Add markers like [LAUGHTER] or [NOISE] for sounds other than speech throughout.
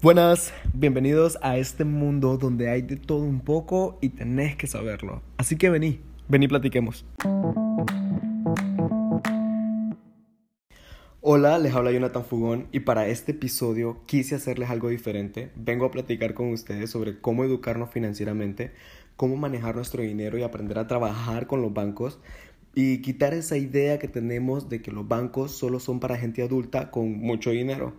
Buenas, bienvenidos a este mundo donde hay de todo un poco y tenés que saberlo. Así que vení, vení platiquemos. Hola, les habla Jonathan Fugón y para este episodio quise hacerles algo diferente. Vengo a platicar con ustedes sobre cómo educarnos financieramente, cómo manejar nuestro dinero y aprender a trabajar con los bancos y quitar esa idea que tenemos de que los bancos solo son para gente adulta con mucho dinero.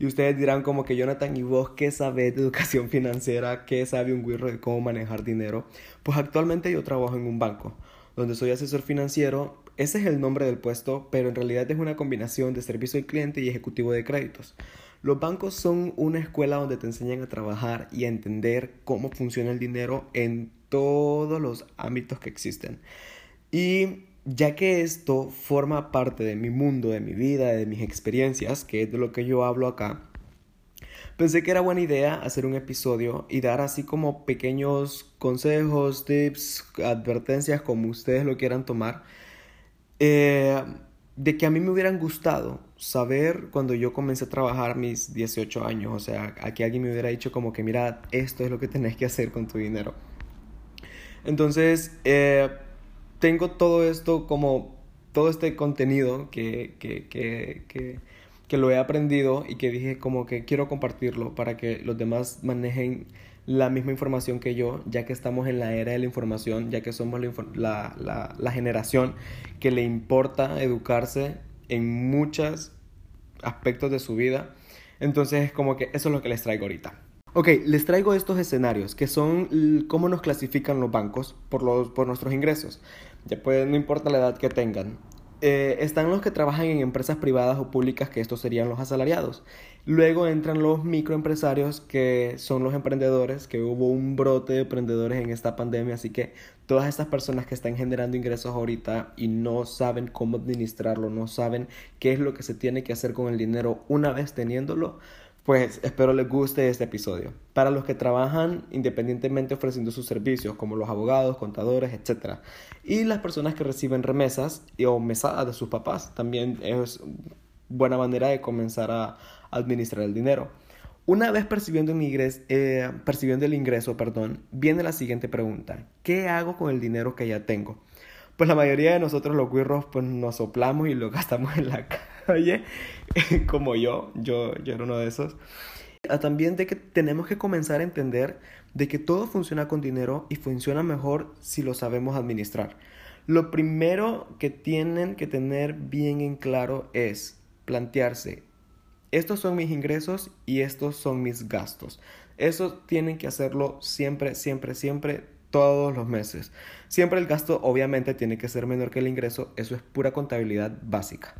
Y ustedes dirán como que Jonathan, ¿y vos qué sabes de educación [LAUGHS] financiera? ¿Qué sabe un guirro de cómo manejar dinero? Pues actualmente yo trabajo en un banco, donde soy asesor financiero. Ese es el nombre del puesto, pero en realidad es una combinación de servicio al cliente y ejecutivo de créditos. Los bancos son una escuela donde te enseñan a trabajar y a entender cómo funciona el dinero en todos los ámbitos que existen. Y ya que esto forma parte de mi mundo, de mi vida, de mis experiencias, que es de lo que yo hablo acá, pensé que era buena idea hacer un episodio y dar así como pequeños consejos, tips, advertencias, como ustedes lo quieran tomar, eh, de que a mí me hubieran gustado saber cuando yo comencé a trabajar mis 18 años, o sea, a que alguien me hubiera dicho como que mira, esto es lo que tenés que hacer con tu dinero. Entonces, eh, tengo todo esto como todo este contenido que, que, que, que, que lo he aprendido y que dije como que quiero compartirlo para que los demás manejen la misma información que yo, ya que estamos en la era de la información, ya que somos la, la, la, generación que le importa educarse en muchos aspectos de su vida. Entonces es como que eso es lo que les traigo ahorita. Ok, les traigo estos escenarios que son cómo nos clasifican los bancos por, los, por nuestros ingresos. Ya pues no importa la edad que tengan. Eh, están los que trabajan en empresas privadas o públicas, que estos serían los asalariados. Luego entran los microempresarios, que son los emprendedores, que hubo un brote de emprendedores en esta pandemia, así que todas estas personas que están generando ingresos ahorita y no saben cómo administrarlo, no saben qué es lo que se tiene que hacer con el dinero una vez teniéndolo, pues espero les guste este episodio. Para los que trabajan independientemente ofreciendo sus servicios, como los abogados, contadores, etc. Y las personas que reciben remesas o mesadas de sus papás, también es buena manera de comenzar a administrar el dinero. Una vez percibiendo, ingreso, eh, percibiendo el ingreso, perdón, viene la siguiente pregunta. ¿Qué hago con el dinero que ya tengo? Pues la mayoría de nosotros los guirros pues nos soplamos y lo [LAUGHS] gastamos en la casa [LAUGHS] como yo, yo, yo era uno de esos. Ah, también de que tenemos que comenzar a entender de que todo funciona con dinero y funciona mejor si lo sabemos administrar. Lo primero que tienen que tener bien en claro es plantearse, estos son mis ingresos y estos son mis gastos. Eso tienen que hacerlo siempre, siempre, siempre, todos los meses. Siempre el gasto obviamente tiene que ser menor que el ingreso, eso es pura contabilidad básica.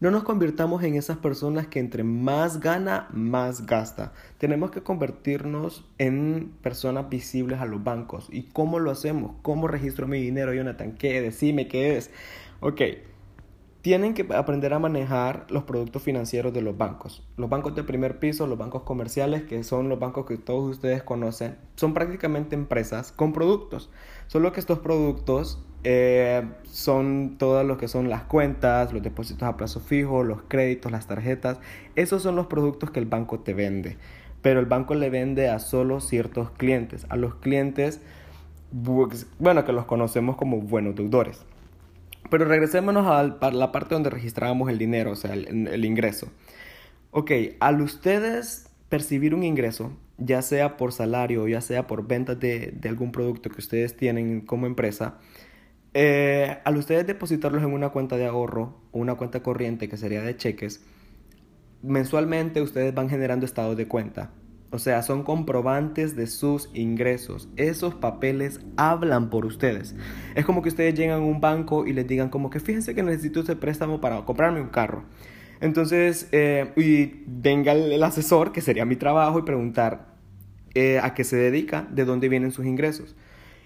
No nos convirtamos en esas personas que entre más gana, más gasta. Tenemos que convertirnos en personas visibles a los bancos. ¿Y cómo lo hacemos? ¿Cómo registro mi dinero, Jonathan? ¿Qué? Decime qué es. Ok, tienen que aprender a manejar los productos financieros de los bancos. Los bancos de primer piso, los bancos comerciales, que son los bancos que todos ustedes conocen, son prácticamente empresas con productos. Solo que estos productos eh, son todos los que son las cuentas, los depósitos a plazo fijo, los créditos, las tarjetas. Esos son los productos que el banco te vende. Pero el banco le vende a solo ciertos clientes. A los clientes, bueno, que los conocemos como buenos deudores. Pero regresémonos a la parte donde registrábamos el dinero, o sea, el, ingreso. Ok, al ustedes percibir un ingreso, ya sea por salario o ya sea por ventas de, algún producto que ustedes tienen como empresa, eh, al ustedes depositarlos en una cuenta de ahorro o una cuenta corriente que sería de cheques, mensualmente ustedes van generando estados de cuenta. O sea, son comprobantes de sus ingresos. Esos papeles hablan por ustedes. Es como que ustedes llegan a un banco y les digan como que fíjense que necesito ese préstamo para comprarme un carro. Entonces, eh, y venga el, asesor, que sería mi trabajo, y preguntar eh, a qué se dedica, de dónde vienen sus ingresos.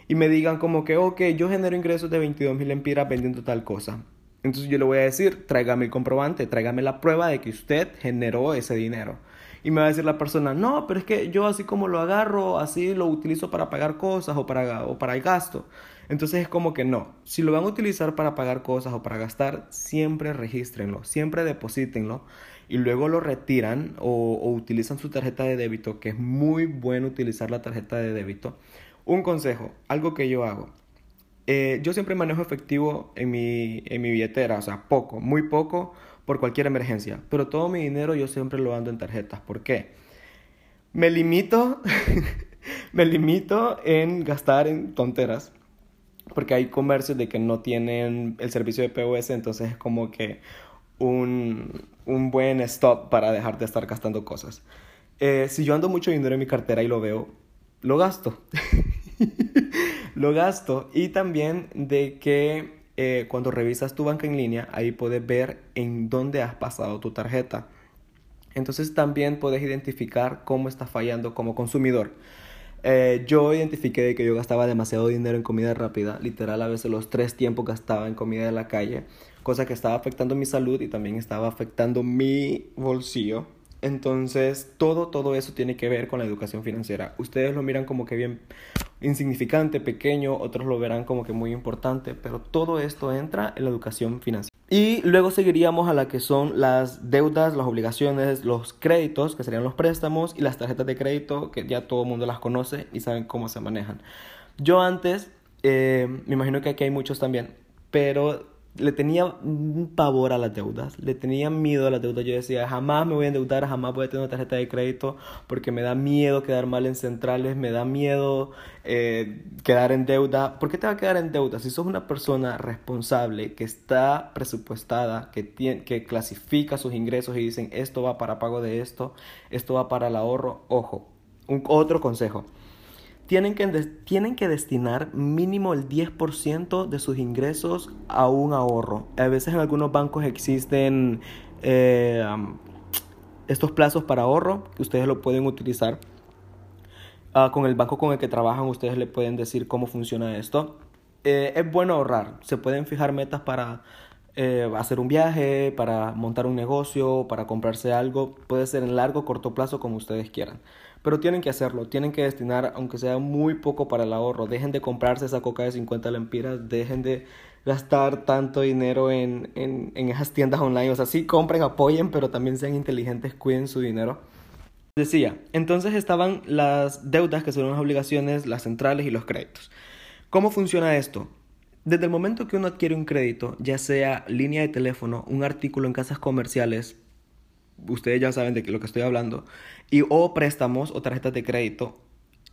Y me digan como que, ok, yo genero ingresos de 22 mil empiras vendiendo tal cosa. Entonces yo le voy a decir, tráigame el comprobante, tráigame la prueba de que usted generó ese dinero. Y me va a decir la persona, no, pero es que yo así como lo agarro, así lo utilizo para pagar cosas o para, o para el gasto. Entonces es como que no, si lo van a utilizar para pagar cosas o para gastar, siempre regístrenlo, siempre deposítenlo y luego lo retiran o, utilizan su tarjeta de débito, que es muy bueno utilizar la tarjeta de débito. Un consejo, algo que yo hago. Eh, yo siempre manejo efectivo en mi, en mi billetera, o sea, poco, muy poco por cualquier emergencia, pero todo mi dinero yo siempre lo ando en tarjetas. ¿Por qué? Me limito, [LAUGHS] me limito en gastar en tonteras, porque hay comercios de que no tienen el servicio de POS, entonces es como que un, un buen stop para dejar de estar gastando cosas. Eh, si yo ando mucho dinero en mi cartera y lo veo, lo gasto. [LAUGHS] lo gasto. Y también de que eh, cuando revisas tu banca en línea, ahí puedes ver en dónde has pasado tu tarjeta. Entonces también puedes identificar cómo está fallando como consumidor. Eh, yo identifiqué de que yo gastaba demasiado dinero en comida rápida, literal a veces los tres tiempos gastaba en comida de la calle, cosa que estaba afectando mi salud y también estaba afectando mi bolsillo. Entonces, todo, todo eso tiene que ver con la educación financiera. Ustedes lo miran como que bien insignificante, pequeño, otros lo verán como que muy importante, pero todo esto entra en la educación financiera. Y luego seguiríamos a la que son las deudas, las obligaciones, los créditos, que serían los préstamos, y las tarjetas de crédito, que ya todo el mundo las conoce y saben cómo se manejan. Yo antes, eh, me imagino que aquí hay muchos también, pero le tenía un pavor a las deudas, le tenía miedo a las deudas. Yo decía, jamás me voy a endeudar, jamás voy a tener una tarjeta de crédito porque me da miedo quedar mal en centrales, me da miedo eh, quedar en deuda. ¿Por qué te va a quedar en deuda? Si sos una persona responsable, que está presupuestada, que, tiene, que clasifica sus ingresos y dicen, esto va para pago de esto, esto va para el ahorro, ojo. Un, otro consejo tienen que, tienen que destinar mínimo el 10% de sus ingresos a un ahorro. A veces en algunos bancos existen eh, estos plazos para ahorro que ustedes lo pueden utilizar. Ah, con el banco con el que trabajan ustedes le pueden decir cómo funciona esto. Eh, es bueno ahorrar. Se pueden fijar metas para eh, hacer un viaje, para montar un negocio, para comprarse algo. Puede ser en largo o corto plazo como ustedes quieran. Pero tienen que hacerlo, tienen que destinar, aunque sea muy poco para el ahorro. Dejen de comprarse esa coca de 50 lempiras, dejen de gastar tanto dinero en, en, en esas tiendas online. O sea, sí compren, apoyen, pero también sean inteligentes, cuiden su dinero. Decía, entonces estaban las deudas, que son las obligaciones, las centrales y los créditos. ¿Cómo funciona esto? Desde el momento que uno adquiere un crédito, ya sea línea de teléfono, un artículo en casas comerciales, ustedes ya saben de lo que estoy hablando, y o préstamos o tarjetas de crédito,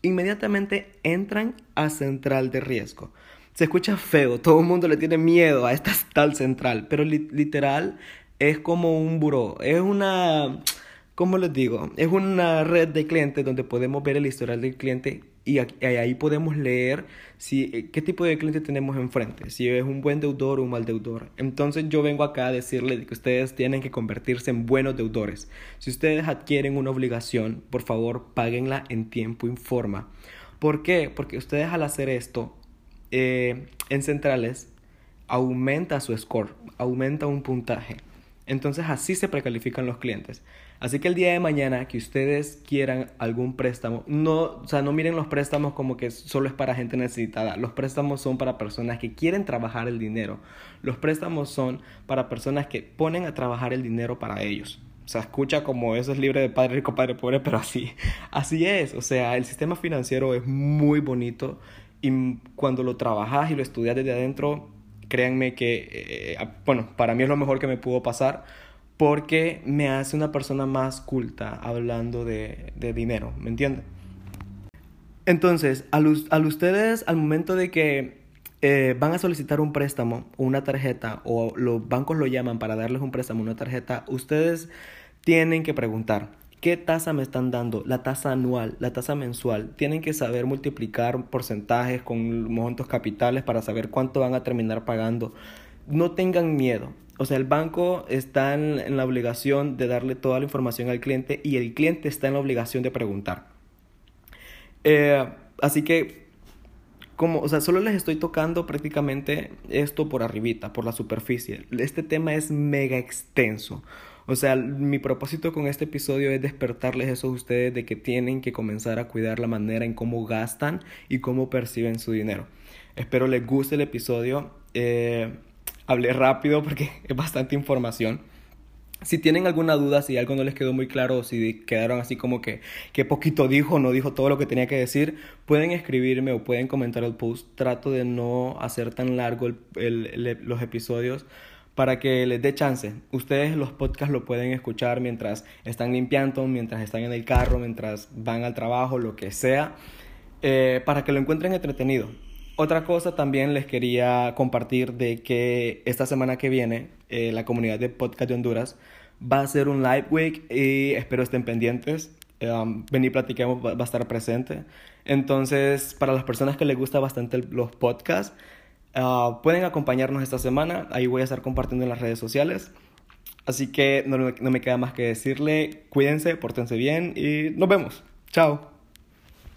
inmediatamente entran a central de riesgo. Se escucha feo, todo el mundo le tiene miedo a esta tal central, pero literal es como un buró, es una, ¿cómo les digo? Es una red de clientes donde podemos ver el historial del cliente y ahí podemos leer si, eh, qué tipo de cliente tenemos enfrente, si es un buen deudor o un mal deudor. Entonces yo vengo acá a decirles que ustedes tienen que convertirse en buenos deudores. Si ustedes adquieren una obligación, por favor, páguenla en tiempo y forma. ¿Por qué? Porque ustedes al hacer esto eh, en centrales aumenta su score, aumenta un puntaje. Entonces así se precalifican los clientes. Así que el día de mañana que ustedes quieran algún préstamo, no, o sea, no miren los préstamos como que solo es para gente necesitada. Los préstamos son para personas que quieren trabajar el dinero. Los préstamos son para personas que ponen a trabajar el dinero para ellos. O sea, escucha como eso es libre de padre rico, padre pobre, pero así, [LAUGHS] así es. O sea, el sistema financiero es muy bonito y cuando lo trabajas y lo estudias desde adentro, créanme que, eh, bueno, para mí es lo mejor que me pudo pasar porque me hace una persona más culta hablando de, dinero, ¿me entienden? Entonces, al, ustedes, al momento de que eh, van a solicitar un préstamo o una tarjeta, o los bancos lo llaman para darles un préstamo o una tarjeta, ustedes tienen que preguntar, ¿qué tasa me están dando? La tasa anual, la tasa mensual. Tienen que saber multiplicar porcentajes con montos capitales para saber cuánto van a terminar pagando. No tengan miedo. O sea, el banco está en, la obligación de darle toda la información al cliente y el cliente está en la obligación de preguntar. Eh, así que, como, o sea, solo les estoy tocando prácticamente esto por arribita, por la superficie. Este tema es mega extenso. O sea, mi propósito con este episodio es despertarles eso a ustedes de que tienen que comenzar a cuidar la manera en cómo gastan y cómo perciben su dinero. Espero les guste el episodio. Eh, hablé rápido porque [LAUGHS] es bastante información. Si tienen alguna duda, si algo no les quedó muy claro o si quedaron así como que, que poquito dijo no dijo todo lo que tenía que decir, pueden escribirme o pueden comentar el post. Trato de no hacer tan largo los episodios para que les dé chance. Ustedes los podcasts lo pueden escuchar mientras están limpiando, mientras están en el carro, mientras van al trabajo, lo que sea, eh, para que lo encuentren entretenido. Otra cosa también les quería compartir de que esta semana que viene eh, la comunidad de podcast de Honduras va a ser un live week y espero estén pendientes. Um, venir platiquemos va, a estar presente. Entonces, para las personas que les gusta bastante los podcasts, uh, pueden acompañarnos esta semana. Ahí voy a estar compartiendo en las redes sociales. Así que no, no me queda más que decirle, cuídense, pórtense bien y nos vemos. Chao.